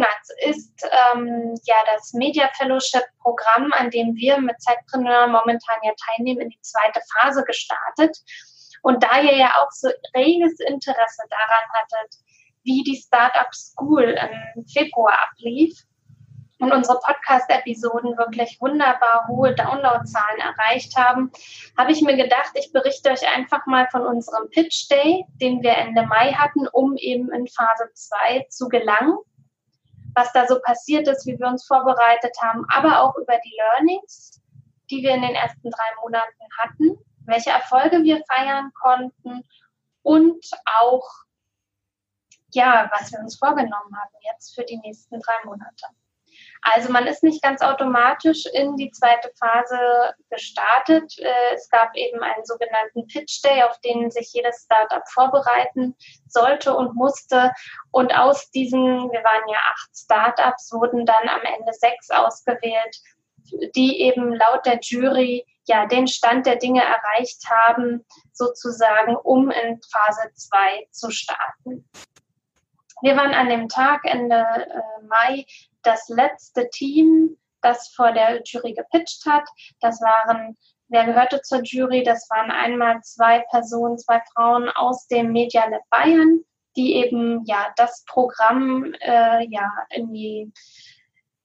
Monats ist ähm, ja das Media Fellowship Programm, an dem wir mit Zeitpreneur momentan ja teilnehmen, in die zweite Phase gestartet. Und da ihr ja auch so reges Interesse daran hattet, wie die Startup School im Februar ablief und unsere Podcast-Episoden wirklich wunderbar hohe Downloadzahlen erreicht haben, habe ich mir gedacht, ich berichte euch einfach mal von unserem Pitch Day, den wir Ende Mai hatten, um eben in Phase 2 zu gelangen was da so passiert ist, wie wir uns vorbereitet haben, aber auch über die Learnings, die wir in den ersten drei Monaten hatten, welche Erfolge wir feiern konnten und auch, ja, was wir uns vorgenommen haben jetzt für die nächsten drei Monate. Also man ist nicht ganz automatisch in die zweite Phase gestartet. Äh, es gab eben einen sogenannten Pitch Day, auf den sich jedes Startup vorbereiten sollte und musste. Und aus diesen, wir waren ja acht Startups, wurden dann am Ende sechs ausgewählt, die eben laut der Jury ja den Stand der Dinge erreicht haben, sozusagen, um in Phase 2 zu starten. Wir waren an dem Tag Ende äh, Mai das letzte Team, das vor der Jury gepitcht hat. Das waren, wer gehörte zur Jury? Das waren einmal zwei Personen, zwei Frauen aus dem Media Lab Bayern, die eben ja das Programm äh, ja in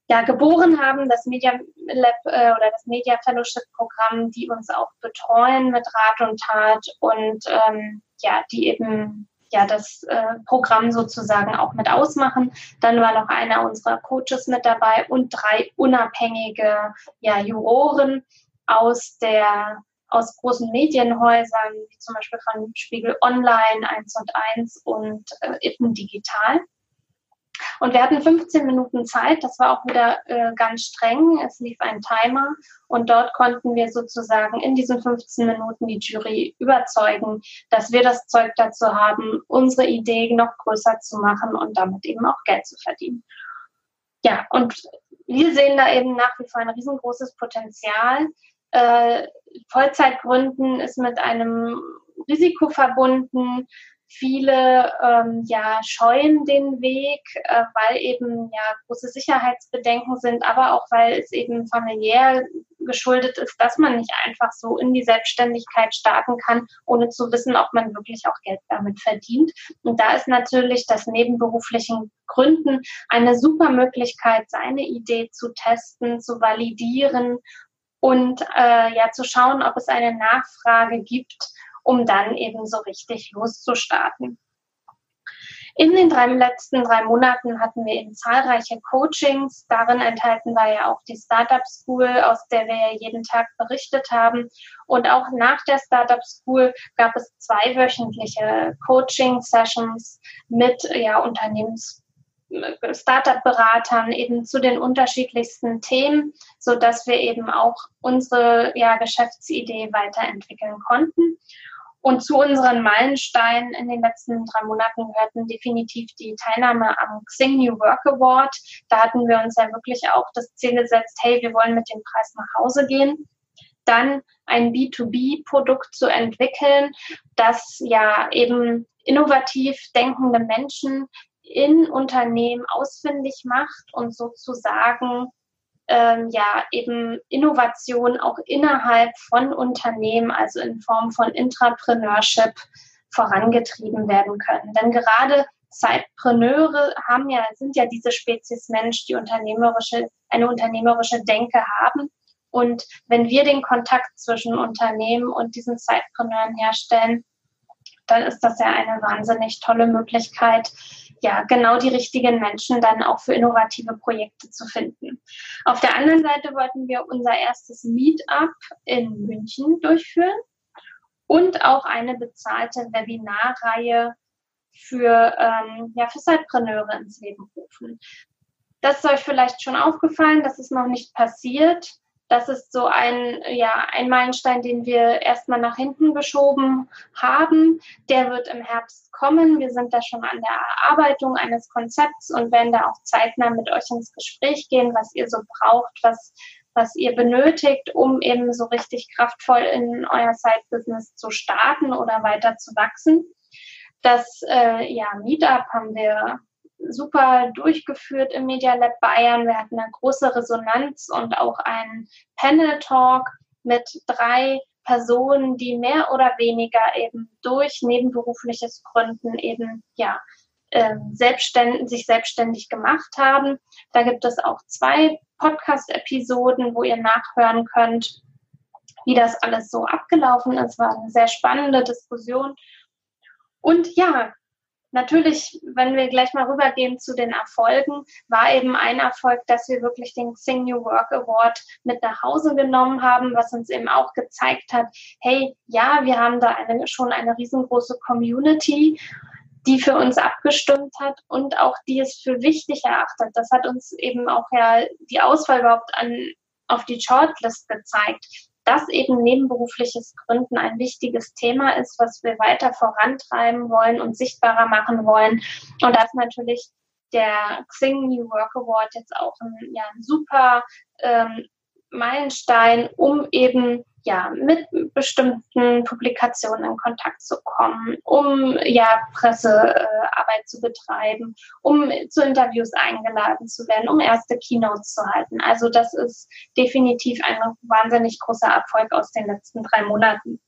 ja, geboren haben, das Media Lab äh, oder das Media Fellowship Programm, die uns auch betreuen mit Rat und Tat und ähm, ja, die eben ja das äh, Programm sozusagen auch mit ausmachen. Dann war noch einer unserer Coaches mit dabei und drei unabhängige ja, Juroren aus der aus großen Medienhäusern, wie zum Beispiel von Spiegel Online, 1 und 1 und äh, Itten Digital. Und wir hatten 15 Minuten Zeit, das war auch wieder äh, ganz streng. Es lief ein Timer und dort konnten wir sozusagen in diesen 15 Minuten die Jury überzeugen, dass wir das Zeug dazu haben, unsere Idee noch größer zu machen und damit eben auch Geld zu verdienen. Ja, und wir sehen da eben nach wie vor ein riesengroßes Potenzial. Äh, Vollzeitgründen ist mit einem Risiko verbunden Viele ähm, ja, scheuen den Weg, äh, weil eben ja große Sicherheitsbedenken sind, aber auch weil es eben familiär geschuldet ist, dass man nicht einfach so in die Selbstständigkeit starten kann, ohne zu wissen, ob man wirklich auch Geld damit verdient. Und da ist natürlich das nebenberuflichen Gründen eine super Möglichkeit, seine Idee zu testen, zu validieren und äh, ja zu schauen, ob es eine Nachfrage gibt um dann eben so richtig loszustarten. In den drei, letzten drei Monaten hatten wir eben zahlreiche Coachings. Darin enthalten war ja auch die Startup School, aus der wir ja jeden Tag berichtet haben. Und auch nach der Startup School gab es zweiwöchentliche Coaching-Sessions mit ja, Unternehmens Startup-Beratern eben zu den unterschiedlichsten Themen, so dass wir eben auch unsere ja, Geschäftsidee weiterentwickeln konnten. Und zu unseren Meilensteinen in den letzten drei Monaten gehörten definitiv die Teilnahme am Xing New Work Award. Da hatten wir uns ja wirklich auch das Ziel gesetzt, hey, wir wollen mit dem Preis nach Hause gehen. Dann ein B2B-Produkt zu entwickeln, das ja eben innovativ denkende Menschen in Unternehmen ausfindig macht und sozusagen ähm, ja eben Innovation auch innerhalb von Unternehmen, also in Form von Intrapreneurship vorangetrieben werden können. Denn gerade Zeitpreneure haben ja, sind ja diese Spezies Mensch, die unternehmerische, eine unternehmerische Denke haben. Und wenn wir den Kontakt zwischen Unternehmen und diesen Zeitpreneuren herstellen, dann ist das ja eine wahnsinnig tolle Möglichkeit, ja, genau die richtigen Menschen dann auch für innovative Projekte zu finden. Auf der anderen Seite wollten wir unser erstes Meetup in München durchführen und auch eine bezahlte Webinarreihe für, ähm, ja, für Zeitpreneure ins Leben rufen. Das ist euch vielleicht schon aufgefallen, das ist noch nicht passiert. Das ist so ein, ja, ein Meilenstein, den wir erstmal nach hinten geschoben haben. Der wird im Herbst kommen. Wir sind da schon an der Erarbeitung eines Konzepts und werden da auch zeitnah mit euch ins Gespräch gehen, was ihr so braucht, was, was ihr benötigt, um eben so richtig kraftvoll in euer Side-Business zu starten oder weiter zu wachsen. Das äh, ja, Meetup haben wir super durchgeführt im Media Lab Bayern. Wir hatten eine große Resonanz und auch einen Panel Talk mit drei Personen, die mehr oder weniger eben durch nebenberufliches Gründen eben ja ähm, selbstständig, sich selbstständig gemacht haben. Da gibt es auch zwei Podcast-Episoden, wo ihr nachhören könnt, wie das alles so abgelaufen ist. War eine sehr spannende Diskussion. Und ja, Natürlich, wenn wir gleich mal rübergehen zu den Erfolgen, war eben ein Erfolg, dass wir wirklich den Xing New Work Award mit nach Hause genommen haben, was uns eben auch gezeigt hat, hey, ja, wir haben da eine, schon eine riesengroße Community, die für uns abgestimmt hat und auch die es für wichtig erachtet. Das hat uns eben auch ja die Auswahl überhaupt an, auf die Shortlist gezeigt dass eben nebenberufliches Gründen ein wichtiges Thema ist, was wir weiter vorantreiben wollen und sichtbarer machen wollen. Und dass natürlich der Xing New Work Award jetzt auch ein, ja, ein super ähm, Meilenstein, um eben ja, mit bestimmten Publikationen in Kontakt zu kommen, um ja Pressearbeit zu betreiben, um zu Interviews eingeladen zu werden, um erste Keynotes zu halten. Also das ist definitiv ein wahnsinnig großer Erfolg aus den letzten drei Monaten.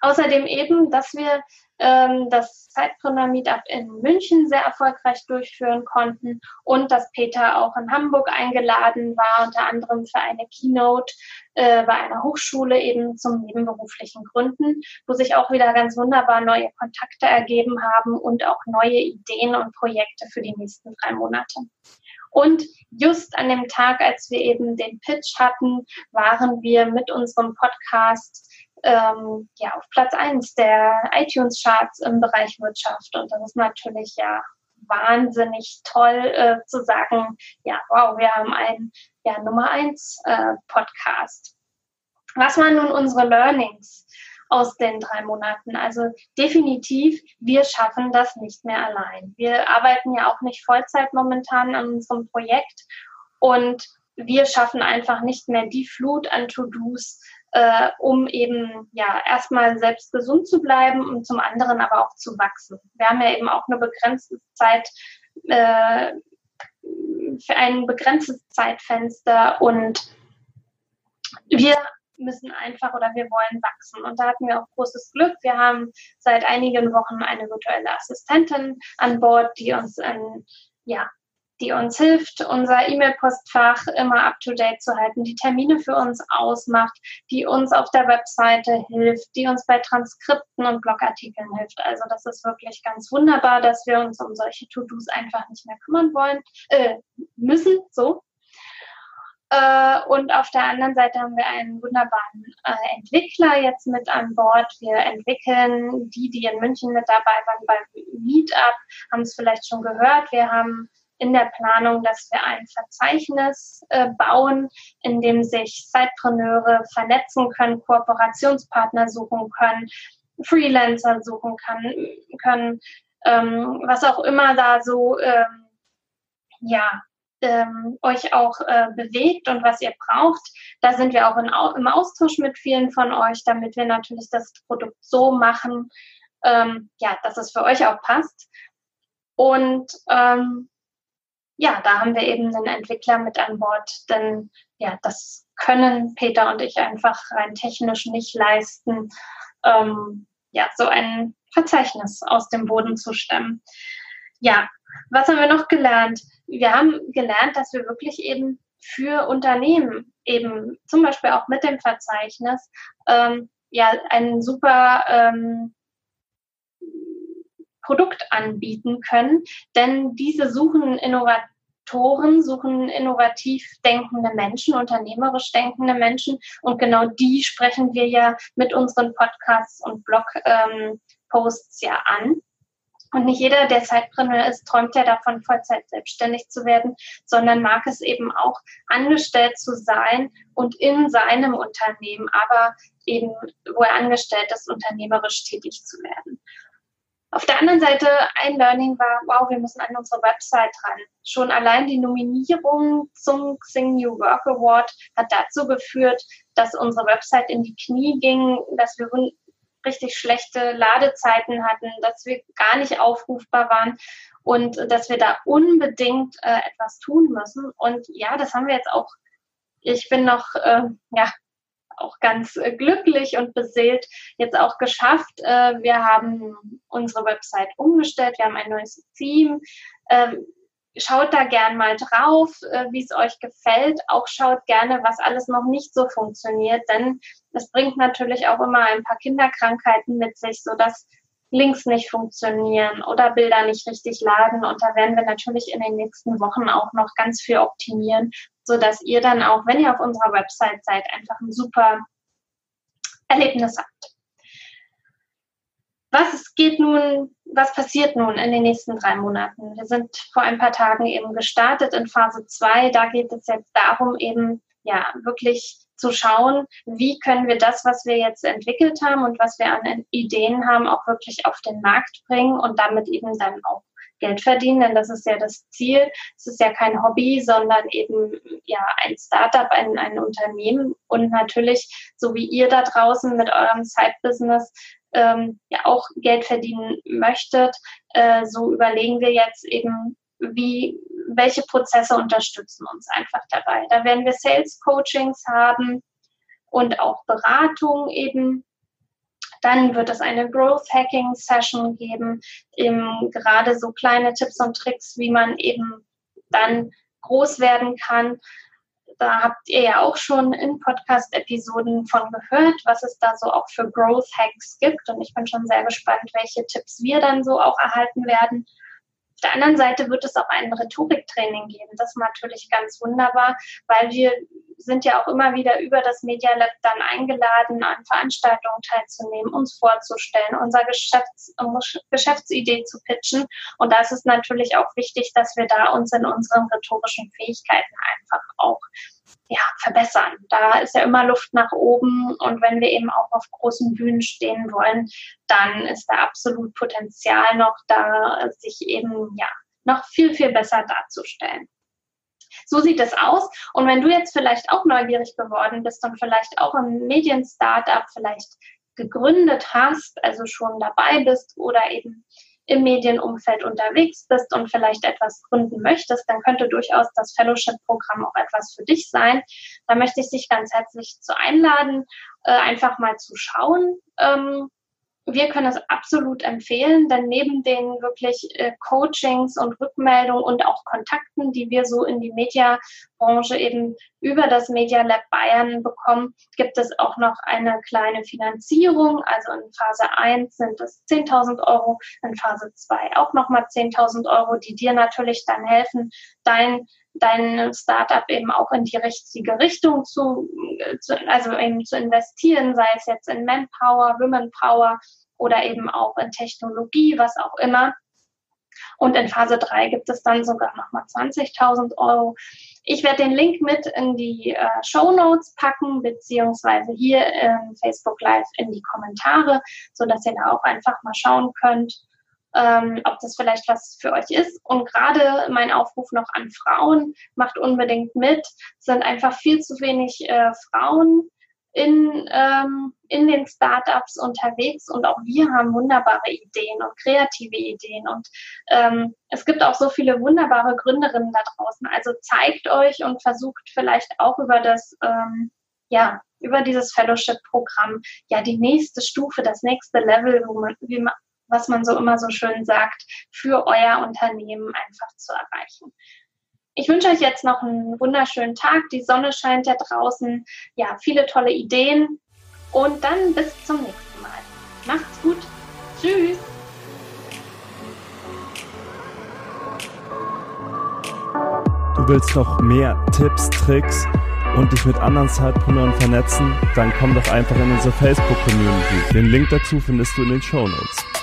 Außerdem eben, dass wir ähm, das Zeitgründer Meetup in München sehr erfolgreich durchführen konnten und dass Peter auch in Hamburg eingeladen war, unter anderem für eine Keynote äh, bei einer Hochschule eben zum nebenberuflichen Gründen, wo sich auch wieder ganz wunderbar neue Kontakte ergeben haben und auch neue Ideen und Projekte für die nächsten drei Monate. Und just an dem Tag, als wir eben den Pitch hatten, waren wir mit unserem Podcast ähm, ja, auf Platz 1 der iTunes-Charts im Bereich Wirtschaft. Und das ist natürlich ja wahnsinnig toll äh, zu sagen, ja, wow, wir haben einen ja, Nummer 1 äh, Podcast. Was waren nun unsere Learnings aus den drei Monaten? Also definitiv, wir schaffen das nicht mehr allein. Wir arbeiten ja auch nicht Vollzeit momentan an unserem Projekt und wir schaffen einfach nicht mehr die Flut an To-Dos, äh, um eben ja erstmal selbst gesund zu bleiben und zum anderen aber auch zu wachsen. Wir haben ja eben auch eine begrenzte Zeit, äh, für ein begrenztes Zeitfenster und wir müssen einfach oder wir wollen wachsen. Und da hatten wir auch großes Glück. Wir haben seit einigen Wochen eine virtuelle Assistentin an Bord, die uns ein, ja, die uns hilft, unser E-Mail-Postfach immer up-to-date zu halten, die Termine für uns ausmacht, die uns auf der Webseite hilft, die uns bei Transkripten und Blogartikeln hilft. Also das ist wirklich ganz wunderbar, dass wir uns um solche To-Dos einfach nicht mehr kümmern wollen, äh, müssen, so. Äh, und auf der anderen Seite haben wir einen wunderbaren äh, Entwickler jetzt mit an Bord. Wir entwickeln die, die in München mit dabei waren beim Meetup, haben es vielleicht schon gehört. Wir haben in der Planung, dass wir ein Verzeichnis äh, bauen, in dem sich Zeitpreneure vernetzen können, Kooperationspartner suchen können, Freelancer suchen kann, können, ähm, was auch immer da so ähm, ja ähm, euch auch äh, bewegt und was ihr braucht. Da sind wir auch in, im Austausch mit vielen von euch, damit wir natürlich das Produkt so machen, ähm, ja, dass es für euch auch passt. Und ähm, ja, da haben wir eben einen Entwickler mit an Bord, denn ja, das können Peter und ich einfach rein technisch nicht leisten, ähm, ja, so ein Verzeichnis aus dem Boden zu stemmen. Ja, was haben wir noch gelernt? Wir haben gelernt, dass wir wirklich eben für Unternehmen eben zum Beispiel auch mit dem Verzeichnis ähm, ja einen super ähm, Produkt anbieten können, denn diese suchen Innovatoren, suchen innovativ denkende Menschen, unternehmerisch denkende Menschen und genau die sprechen wir ja mit unseren Podcasts und Blogposts ähm, ja an. Und nicht jeder, der Zeitpreneur ist, träumt ja davon, Vollzeit selbstständig zu werden, sondern mag es eben auch, angestellt zu sein und in seinem Unternehmen, aber eben, wo er angestellt ist, unternehmerisch tätig zu werden. Auf der anderen Seite ein Learning war, wow, wir müssen an unsere Website ran. Schon allein die Nominierung zum Xing New Work Award hat dazu geführt, dass unsere Website in die Knie ging, dass wir richtig schlechte Ladezeiten hatten, dass wir gar nicht aufrufbar waren und dass wir da unbedingt äh, etwas tun müssen. Und ja, das haben wir jetzt auch. Ich bin noch äh, ja, auch ganz äh, glücklich und beseelt jetzt auch geschafft. Äh, wir haben unsere Website umgestellt, wir haben ein neues Theme. Ähm, schaut da gern mal drauf, äh, wie es euch gefällt. Auch schaut gerne, was alles noch nicht so funktioniert, denn es bringt natürlich auch immer ein paar Kinderkrankheiten mit sich, so dass Links nicht funktionieren oder Bilder nicht richtig laden. Und da werden wir natürlich in den nächsten Wochen auch noch ganz viel optimieren, so dass ihr dann auch, wenn ihr auf unserer Website seid, einfach ein super Erlebnis habt. Was geht nun, was passiert nun in den nächsten drei Monaten? Wir sind vor ein paar Tagen eben gestartet in Phase 2. Da geht es jetzt darum, eben ja wirklich zu schauen, wie können wir das, was wir jetzt entwickelt haben und was wir an Ideen haben, auch wirklich auf den Markt bringen und damit eben dann auch Geld verdienen, denn das ist ja das Ziel. Es ist ja kein Hobby, sondern eben ja ein Startup, ein, ein Unternehmen und natürlich, so wie ihr da draußen mit eurem Side-Business ähm, ja auch Geld verdienen möchtet, äh, so überlegen wir jetzt eben, wie, welche Prozesse unterstützen uns einfach dabei. Da werden wir Sales Coachings haben und auch Beratung eben. Dann wird es eine Growth Hacking Session geben, eben gerade so kleine Tipps und Tricks, wie man eben dann groß werden kann. Da habt ihr ja auch schon in Podcast-Episoden von gehört, was es da so auch für Growth Hacks gibt. Und ich bin schon sehr gespannt, welche Tipps wir dann so auch erhalten werden. Der anderen Seite wird es auch ein Rhetoriktraining geben. Das ist natürlich ganz wunderbar, weil wir sind ja auch immer wieder über das Media Lab dann eingeladen, an Veranstaltungen teilzunehmen, uns vorzustellen, unsere Geschäfts Geschäftsidee zu pitchen. Und da ist es natürlich auch wichtig, dass wir da uns in unseren rhetorischen Fähigkeiten einfach auch ja, verbessern. Da ist ja immer Luft nach oben und wenn wir eben auch auf großen Bühnen stehen wollen, dann ist da absolut Potenzial noch da, sich eben ja noch viel, viel besser darzustellen. So sieht es aus. Und wenn du jetzt vielleicht auch neugierig geworden bist und vielleicht auch ein Medien-Startup vielleicht gegründet hast, also schon dabei bist oder eben im Medienumfeld unterwegs bist und vielleicht etwas gründen möchtest, dann könnte durchaus das Fellowship-Programm auch etwas für dich sein. Da möchte ich dich ganz herzlich zu einladen, äh, einfach mal zu schauen, ähm, wir können es absolut empfehlen, denn neben den wirklich äh, Coachings und Rückmeldungen und auch Kontakten, die wir so in die Mediabranche eben über das Media Lab Bayern bekommen, gibt es auch noch eine kleine Finanzierung. Also in Phase 1 sind es 10.000 Euro, in Phase 2 auch nochmal 10.000 Euro, die dir natürlich dann helfen, dein dein Startup eben auch in die richtige Richtung zu, zu, also eben zu investieren, sei es jetzt in Manpower, Womenpower oder eben auch in Technologie, was auch immer. Und in Phase 3 gibt es dann sogar nochmal 20.000 Euro. Ich werde den Link mit in die äh, Show Notes packen, beziehungsweise hier in Facebook Live in die Kommentare, so dass ihr da auch einfach mal schauen könnt, ähm, ob das vielleicht was für euch ist. Und gerade mein Aufruf noch an Frauen, macht unbedingt mit. Es sind einfach viel zu wenig äh, Frauen in, ähm, in den Startups unterwegs und auch wir haben wunderbare Ideen und kreative Ideen und ähm, es gibt auch so viele wunderbare Gründerinnen da draußen. Also zeigt euch und versucht vielleicht auch über das ähm, ja über dieses Fellowship-Programm ja die nächste Stufe, das nächste Level, wo man, wie man, was man so immer so schön sagt, für euer Unternehmen einfach zu erreichen. Ich wünsche euch jetzt noch einen wunderschönen Tag. Die Sonne scheint ja draußen. Ja, viele tolle Ideen. Und dann bis zum nächsten Mal. Macht's gut. Tschüss. Du willst noch mehr Tipps, Tricks und dich mit anderen Zeitpreneuren vernetzen? Dann komm doch einfach in unsere Facebook-Community. Den Link dazu findest du in den Show Notes.